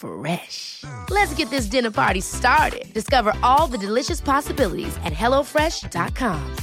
Fresh. Let's get this dinner party started. Discover all the delicious possibilities at hellofresh.com.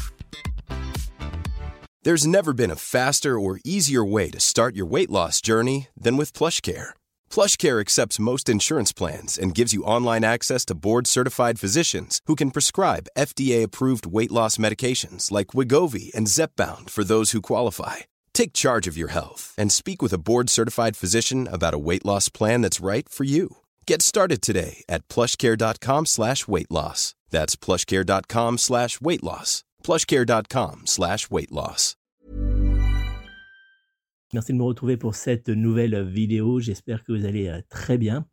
There's never been a faster or easier way to start your weight loss journey than with PlushCare. PlushCare accepts most insurance plans and gives you online access to board-certified physicians who can prescribe FDA-approved weight loss medications like Wigovi and Zepbound for those who qualify. Take charge of your health and speak with a board-certified physician about a weight loss plan that's right for you. Get started today at plushcare.com slash weight loss. That's plushcare.com slash weight loss. plushcare.com slash weight loss. Merci de me retrouver pour cette nouvelle vidéo. J'espère que vous allez euh, très bien.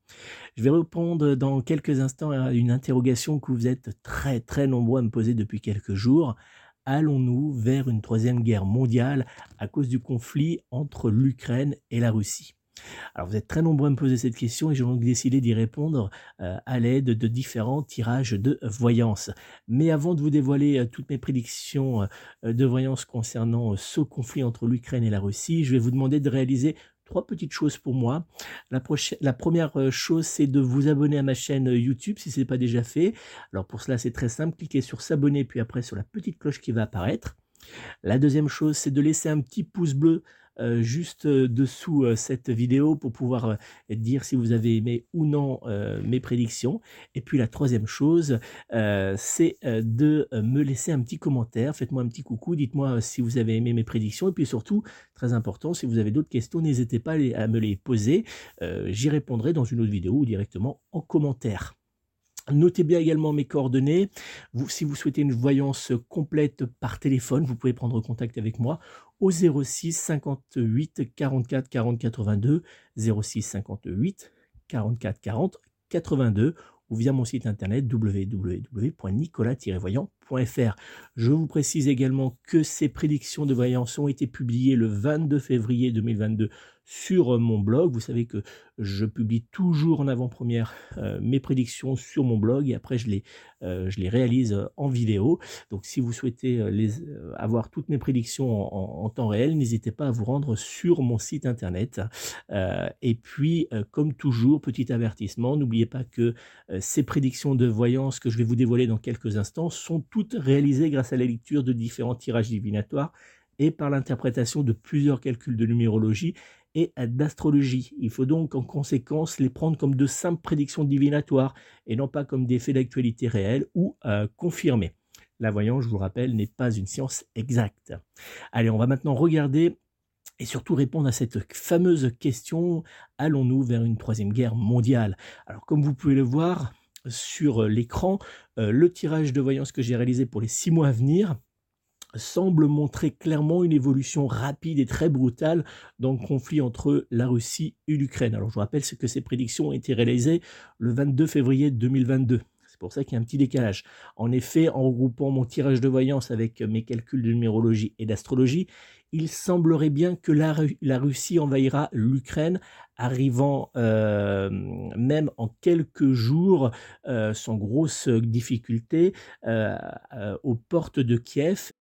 Je vais répondre dans quelques instants à une interrogation que vous êtes très très nombreux à me poser depuis quelques jours. Allons-nous vers une troisième guerre mondiale à cause du conflit entre l'Ukraine et la Russie? Alors vous êtes très nombreux à me poser cette question et j'ai donc décidé d'y répondre euh, à l'aide de différents tirages de voyance. Mais avant de vous dévoiler euh, toutes mes prédictions euh, de voyance concernant ce conflit entre l'Ukraine et la Russie, je vais vous demander de réaliser trois petites choses pour moi. La, première chose, c'est de vous abonner à ma chaîne YouTube si ce n'est pas déjà fait. Alors pour cela, c'est très simple. Cliquez sur s'abonner, puis après sur la petite cloche qui va apparaître. La deuxième chose, c'est de laisser un petit pouce bleu euh, juste euh, dessous euh, cette vidéo pour pouvoir dire si vous avez aimé ou non mes prédictions. Et puis la troisième chose, c'est de me laisser un petit commentaire. Faites-moi un petit coucou, dites-moi si vous avez aimé mes prédictions. Et puis surtout, très important, si vous avez d'autres questions, n'hésitez pas à me les poser. J'y répondrai dans une autre vidéo ou directement en commentaire. Notez bien également mes coordonnées. si vous souhaitez une voyance complète par téléphone, vous pouvez prendre contact avec moi au 06 58 44 40 82, 06 58 44 40 82 ou via mon site internet www.nicolas-voyant.fr. Je vous précise également que ces prédictions de voyance ont été publiées le 22 février 2022 sur mon blog. Vous savez que je publie toujours en avant-première euh, mes prédictions sur mon blog et après je les, euh, je les réalise euh, en vidéo. Donc si vous souhaitez les, avoir toutes mes prédictions en, temps réel, n'hésitez pas à vous rendre sur mon site internet. et puis, comme toujours, petit avertissement, n'oubliez pas que ces prédictions de voyance que je vais vous dévoiler dans quelques instants sont toutes réalisées grâce à la lecture de différents tirages divinatoires et par l'interprétation de plusieurs calculs de numérologie et d'astrologie. Il faut donc en conséquence les prendre comme de simples prédictions divinatoires et non pas comme des faits d'actualité réels ou euh, confirmés. La voyance, je vous rappelle, n'est pas une science exacte. Allez, on va maintenant regarder et surtout répondre à cette fameuse question, allons-nous vers une troisième guerre mondiale? Alors comme vous pouvez le voir sur l'écran, euh, le tirage de voyance que j'ai réalisé pour les six mois à venir, semble montrer clairement une évolution rapide et très brutale dans le conflit entre la Russie et l'Ukraine. Alors je vous rappelle que ces prédictions ont été réalisées le 22 février 2022. C'est pour ça qu'il y a un petit décalage. En effet, en regroupant mon tirage de voyance avec mes calculs de numérologie et d'astrologie, il semblerait bien que la, Russie envahira l'Ukraine, arrivant euh, même en quelques jours, euh, sans grosse difficulté, euh, aux portes de Kiev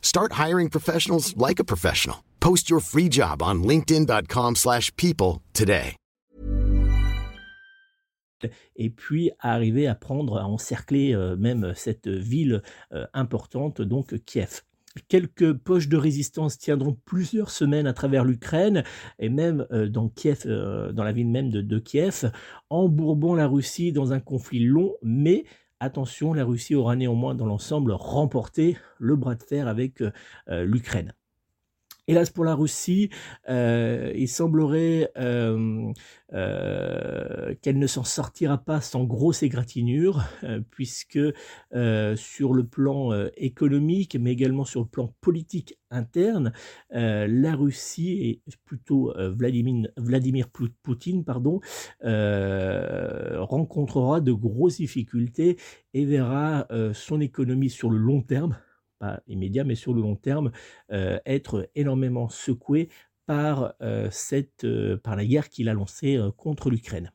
Start hiring professionals like a professional. Post your free job on linkedin.com/people today. et puis arriver à prendre, à encercler euh, même cette ville euh, importante, donc Kiev. Quelques poches de résistance tiendront plusieurs semaines à travers l'Ukraine et même euh, dans Kiev, dans la ville même de, de Kiev, embourbant la Russie dans un conflit long, mais attention, la Russie aura néanmoins dans l'ensemble remporté le bras de fer avec euh, euh, l'Ukraine. Hélas pour la Russie, euh, il semblerait euh, euh, qu'elle ne s'en sortira pas sans grosse égratignure, puisque sur le plan économique, mais également sur le plan politique interne, la Russie, et plutôt Vladimir, Vladimir Poutine, pardon, rencontrera de grosses difficultés et verra son économie sur le long terme, pas immédiat, mais sur le long terme, euh, être énormément secouée par, euh, cette, euh, par la guerre qu'il a lancée contre l'Ukraine.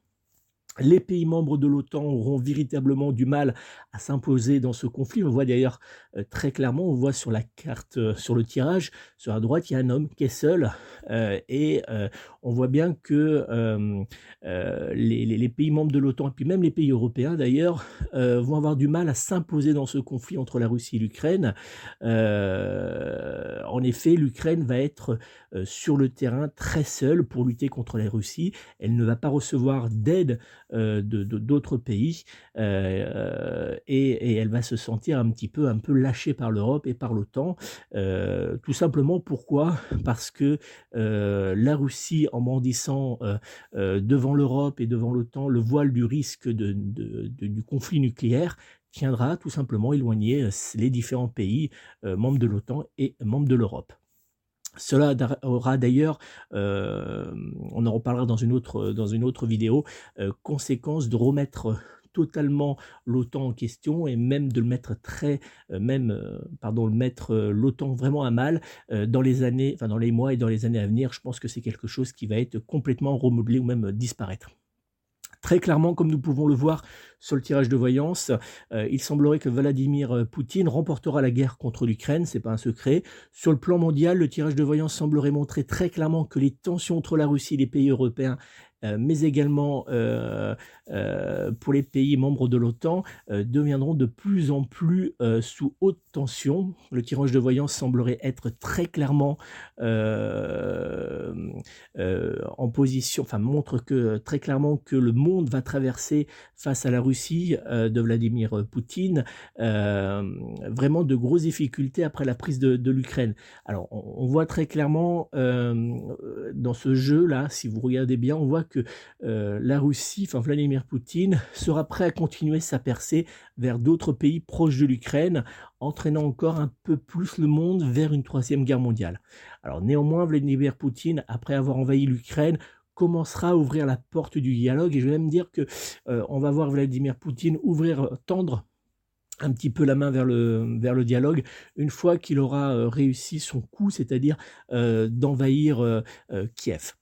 Les pays membres de l'OTAN auront véritablement du mal à s'imposer dans ce conflit. On voit d'ailleurs euh, très clairement, on voit sur la carte, euh, sur le tirage, sur la droite, il y a un homme qui est seul. euh, et on voit bien que les, pays membres de l'OTAN, et puis même les pays européens d'ailleurs, vont avoir du mal à s'imposer dans ce conflit entre la Russie et l'Ukraine. En effet, l'Ukraine va être sur le terrain très seule pour lutter contre la Russie. Elle ne va pas recevoir d'aide euh, d'autres pays euh, et, elle va se sentir un petit peu un peu lâchée par l'Europe et par l'OTAN. Euh, tout simplement pourquoi? Parce que la Russie, en brandissant devant l'Europe et devant l'OTAN le voile du risque du conflit nucléaire, tiendra tout simplement éloigner les différents pays membres de l'OTAN et membres de l'Europe. Cela aura d'ailleurs, euh, on en reparlera dans une autre, dans une autre vidéo, euh, conséquence de remettre totalement l'OTAN en question et même de le mettre très, euh, même, euh, pardon, le mettre l'OTAN vraiment à mal dans les années, enfin dans les mois et dans les années à venir. Je pense que c'est quelque chose qui va être complètement remodelé ou même disparaître. Très clairement, comme nous pouvons le voir sur le tirage de voyance, euh, il semblerait que Vladimir euh, Poutine remportera la guerre contre l'Ukraine, c'est pas un secret. Sur le plan mondial, le tirage de voyance semblerait montrer très clairement que les tensions entre la Russie et les pays européens mais également euh, euh, pour les pays membres de l'OTAN, euh, deviendront de plus en plus euh, sous haute tension. Le tirage de voyance semblerait être très clairement euh, euh, en position, enfin montre que très clairement que le monde va traverser face à la Russie euh, de Vladimir Poutine euh, vraiment de grosses difficultés après la prise de, l'Ukraine. Alors on, on voit très clairement euh, dans ce jeu là, si vous regardez bien, on voit que euh, la Russie, enfin Vladimir Poutine, sera prêt à continuer sa percée vers d'autres pays proches de l'Ukraine, entraînant encore un peu plus le monde vers une troisième guerre mondiale. Alors néanmoins, Vladimir Poutine, après avoir envahi l'Ukraine, commencera à ouvrir la porte du dialogue et je vais même dire que euh, on va voir Vladimir Poutine ouvrir, tendre un petit peu la main vers le, vers le dialogue une fois qu'il aura euh, réussi son coup, c'est-à-dire euh, d'envahir euh, euh, Kiev.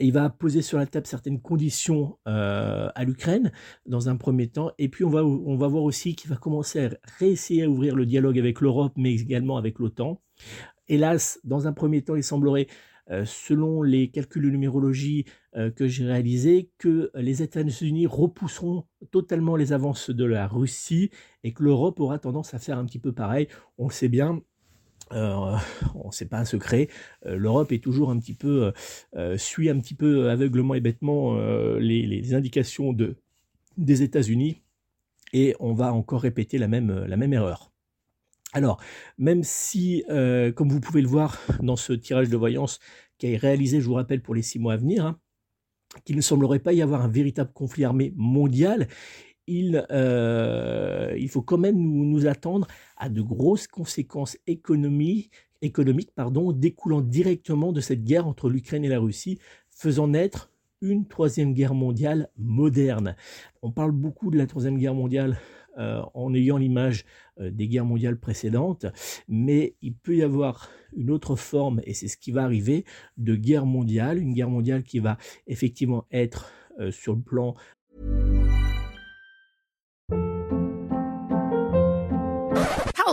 Il va poser sur la table certaines conditions euh, à l'Ukraine dans un premier temps, et puis on va, on va voir aussi qu'il va commencer à réessayer à ouvrir le dialogue avec l'Europe, mais également avec l'OTAN. Hélas, dans un premier temps, il semblerait, euh, selon les calculs de numérologie euh, que j'ai réalisés, que les États-Unis repousseront totalement les avances de la Russie et que l'Europe aura tendance à faire un petit peu pareil. On le sait bien, euh, c'est pas un secret. Euh, L'Europe est toujours un petit peu euh, suit un petit peu aveuglement et bêtement euh, les, indications de, des États-Unis et on va encore répéter la même, la même erreur. Alors, même si, euh, comme vous pouvez le voir dans ce tirage de voyance qui est réalisé, je vous rappelle, pour les six mois à venir, hein, qu'il ne semblerait pas y avoir un véritable conflit armé mondial, il, il faut quand même nous, attendre à de grosses conséquences économiques, pardon, découlant directement de cette guerre entre l'Ukraine et la Russie, faisant naître une troisième guerre mondiale moderne. On parle beaucoup de la troisième guerre mondiale euh, en ayant l'image euh, des guerres mondiales précédentes, mais il peut y avoir une autre forme, et c'est ce qui va arriver, de guerre mondiale, une guerre mondiale qui va effectivement être euh, sur le plan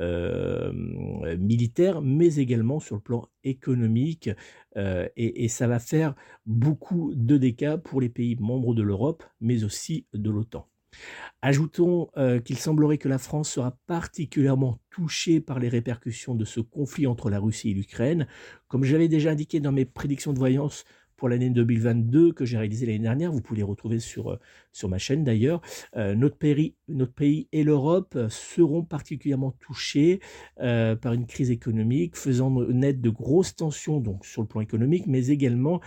Euh, militaire, mais également sur le plan économique. Euh, et, ça va faire beaucoup de dégâts pour les pays membres de l'Europe, mais aussi de l'OTAN. Ajoutons euh, qu'il semblerait que la France sera particulièrement touchée par les répercussions de ce conflit entre la Russie et l'Ukraine. Comme j'avais déjà indiqué dans mes prédictions de voyance, pour l'année 2022 que j'ai réalisé l'année dernière. Vous pouvez les retrouver sur, sur ma chaîne d'ailleurs. Euh, notre, pays, et l'Europe seront particulièrement touchés euh, par une crise économique, faisant naître de grosses tensions donc sur le plan économique, mais également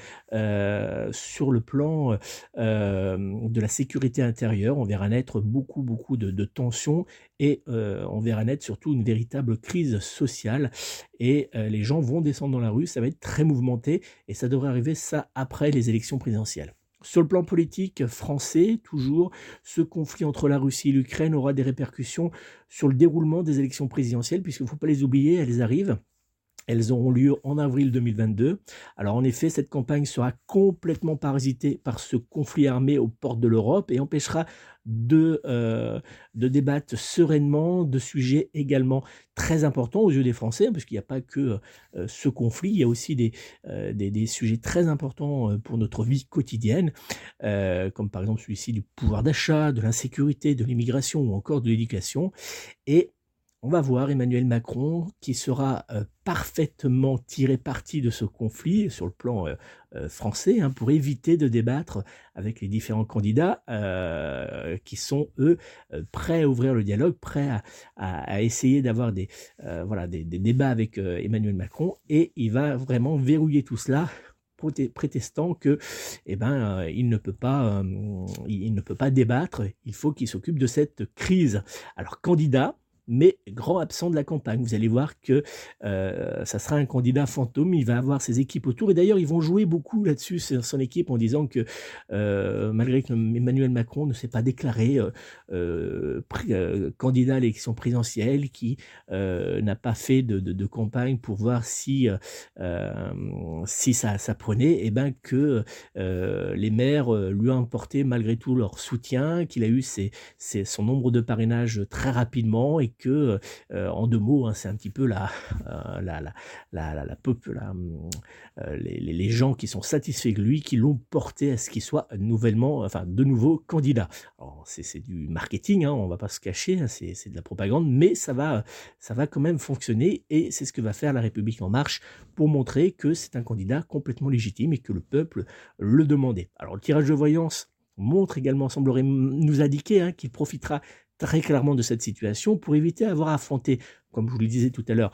sur le plan de la sécurité intérieure. On verra naître beaucoup, beaucoup de, de tensions et on verra naître surtout une véritable crise sociale et les gens vont descendre dans la rue, ça va être très mouvementé et ça devrait arriver ça après les élections présidentielles. Sur le plan politique français, toujours, ce conflit entre la Russie et l'Ukraine aura des répercussions sur le déroulement des élections présidentielles, puisqu'il ne faut pas les oublier, elles arrivent. Elles auront lieu en avril 2022. Alors en effet, cette campagne sera complètement parasitée par ce conflit armé aux portes de l'Europe et empêchera de, euh, de débattre sereinement de sujets également très importants aux yeux des Français, hein, parce qu'il n'y a pas que euh, ce conflit, il y a aussi des, euh, des, des, sujets très importants pour notre vie quotidienne, comme par exemple celui-ci du pouvoir d'achat, de l'insécurité, de l'immigration ou encore de l'éducation. Et on va voir Emmanuel Macron qui sera euh, parfaitement tiré parti de ce conflit sur le plan euh, euh, français hein, pour éviter de débattre avec les différents candidats qui sont eux prêts à ouvrir le dialogue, prêts à, essayer d'avoir des, voilà, des, débats avec Emmanuel Macron. Et il va vraiment verrouiller tout cela prétestant que eh ben il ne peut pas il ne peut pas débattre. Il faut qu'il s'occupe de cette crise. Alors candidat mais grand absent de la campagne. Vous allez voir que euh, ça sera un candidat fantôme, il va avoir ses équipes autour, et d'ailleurs ils vont jouer beaucoup là-dessus, son équipe, en disant que euh, malgré que Emmanuel Macron ne s'est pas déclaré euh, candidat à l'élection présidentielle, qui n'a pas fait de, campagne pour voir si, si ça, ça prenait, et eh ben que les maires lui ont apporté malgré tout leur soutien, qu'il a eu ses, son nombre de parrainages très rapidement, et que, euh, en deux mots, hein, c'est un petit peu la, euh, la, la, la, la, euh, les, gens qui sont satisfaits de lui, qui l'ont porté à ce qu'il soit nouvellement, enfin, de nouveau candidat. C'est du marketing, hein, on va pas se cacher, hein, c'est de la propagande, mais ça va, ça va quand même fonctionner et c'est ce que va faire la République en marche pour montrer que c'est un candidat complètement légitime et que le peuple le demandait. Alors le tirage de voyance montre également, semblerait nous indiquer, qu'il profitera très clairement de cette situation pour éviter d'avoir affronté comme je vous le disais tout à l'heure,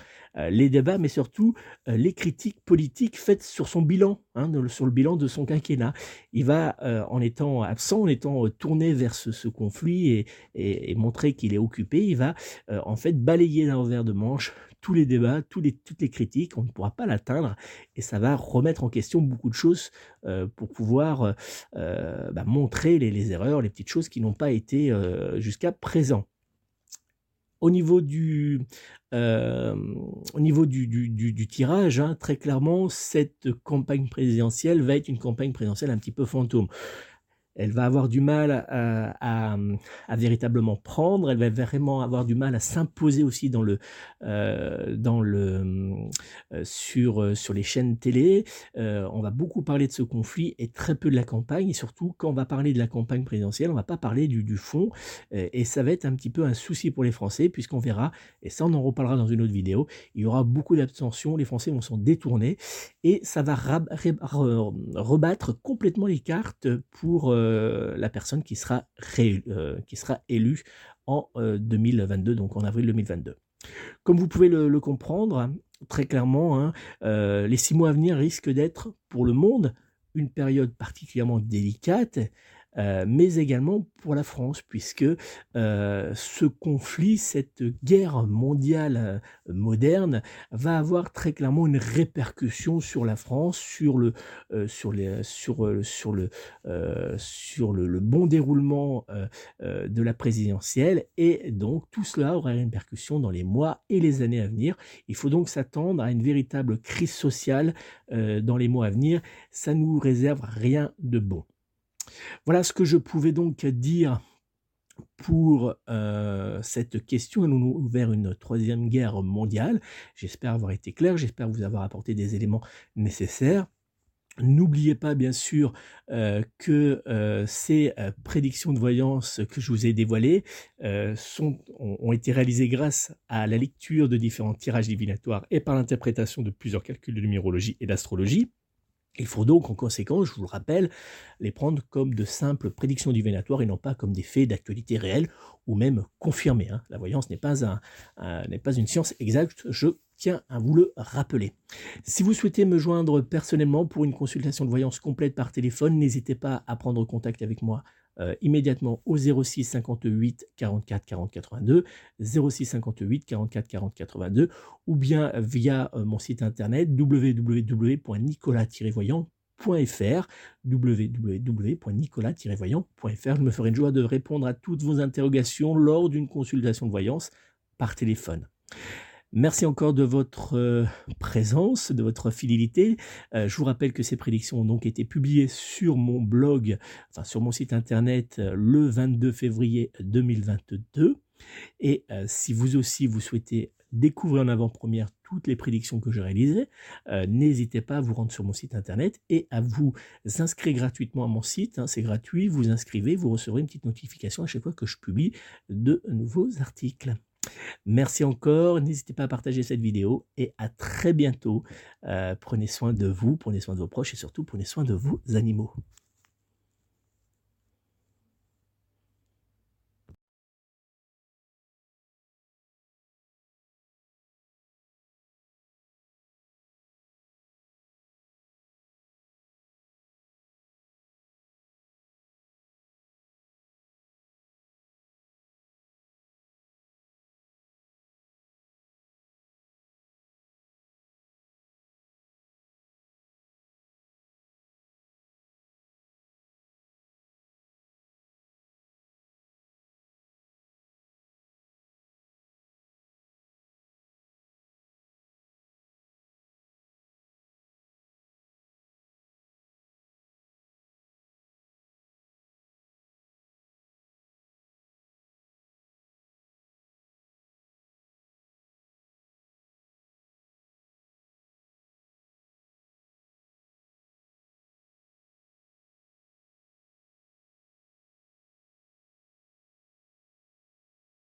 les débats, mais surtout les critiques politiques faites sur son bilan, hein, sur le bilan de son quinquennat. Il va, en étant absent, en étant tourné vers ce, conflit et, montrer qu'il est occupé, il va en fait balayer d'un revers de manche tous les débats, toutes les critiques, on ne pourra pas l'atteindre et ça va remettre en question beaucoup de choses pour pouvoir bah, montrer les, erreurs, les petites choses qui n'ont pas été jusqu'à présent. Au niveau du, euh, au niveau du, du, tirage, hein, très clairement, cette campagne présidentielle va être une campagne présidentielle un petit peu fantôme elle va avoir du mal à, véritablement prendre, elle va vraiment avoir du mal à s'imposer aussi dans le, euh, dans le, euh, sur, euh, sur les chaînes télé. on va beaucoup parler de ce conflit et très peu de la campagne, et surtout quand on va parler de la campagne présidentielle, on va pas parler du, du fond, et ça va être un petit peu un souci pour les Français, puisqu'on verra, et ça on en reparlera dans une autre vidéo, il y aura beaucoup d'abstention, les Français vont s'en détourner, et ça va rebattre complètement les cartes pour euh, la personne qui sera, euh, élue en 2022, euh, donc en avril 2022. Comme vous pouvez le, comprendre, très clairement, hein, les six mois à venir risquent d'être pour le monde une période particulièrement délicate euh, mais également pour la France, puisque euh, ce conflit, cette guerre mondiale euh, moderne, va avoir très clairement une répercussion sur la France, sur le, sur les, sur, le, sur le, bon déroulement de la présidentielle, et donc tout cela aura une répercussion dans les mois et les années à venir. Il faut donc s'attendre à une véritable crise sociale dans les mois à venir. Ça nous réserve rien de bon. Voilà ce que je pouvais donc dire pour euh, cette question. Nous nous vers une troisième guerre mondiale. J'espère avoir été clair, j'espère vous avoir apporté des éléments nécessaires. N'oubliez pas bien sûr euh, que euh, ces prédictions de voyance que je vous ai dévoilées ont, été réalisées grâce à la lecture de différents tirages divinatoires et par l'interprétation de plusieurs calculs de numérologie et d'astrologie. Il faut donc en conséquence, je vous le rappelle, les prendre comme de simples prédictions divinatoires et non pas comme des faits d'actualité réelle ou même confirmés. Hein. La voyance n'est pas, n'est pas une science exacte, je tiens à vous le rappeler. Si vous souhaitez me joindre personnellement pour une consultation de voyance complète par téléphone, n'hésitez pas à prendre contact avec moi euh, immédiatement au 06 58 44 40 82, 06 58 44 40 82, ou bien via euh, mon site internet www.nicolas-voyant.fr www.nicolas-voyant.fr. Je me ferai une joie de répondre à toutes vos interrogations lors d'une consultation de voyance par téléphone. Merci encore de votre euh, présence, de votre fidélité. Euh, je vous rappelle que ces prédictions ont donc été publiées sur mon blog, enfin sur mon site internet euh, le 22 février 2022. Et si vous aussi vous souhaitez découvrir en avant-première toutes les prédictions que je réalisais, n'hésitez pas à vous rendre sur mon site internet et à vous inscrire gratuitement à mon site. Hein. c'est gratuit, vous inscrivez, vous recevrez une petite notification à chaque fois que je publie de nouveaux articles. Merci encore, n'hésitez pas à partager cette vidéo et à très bientôt. Euh, prenez soin de vous, prenez soin de vos proches et surtout prenez soin de vos animaux.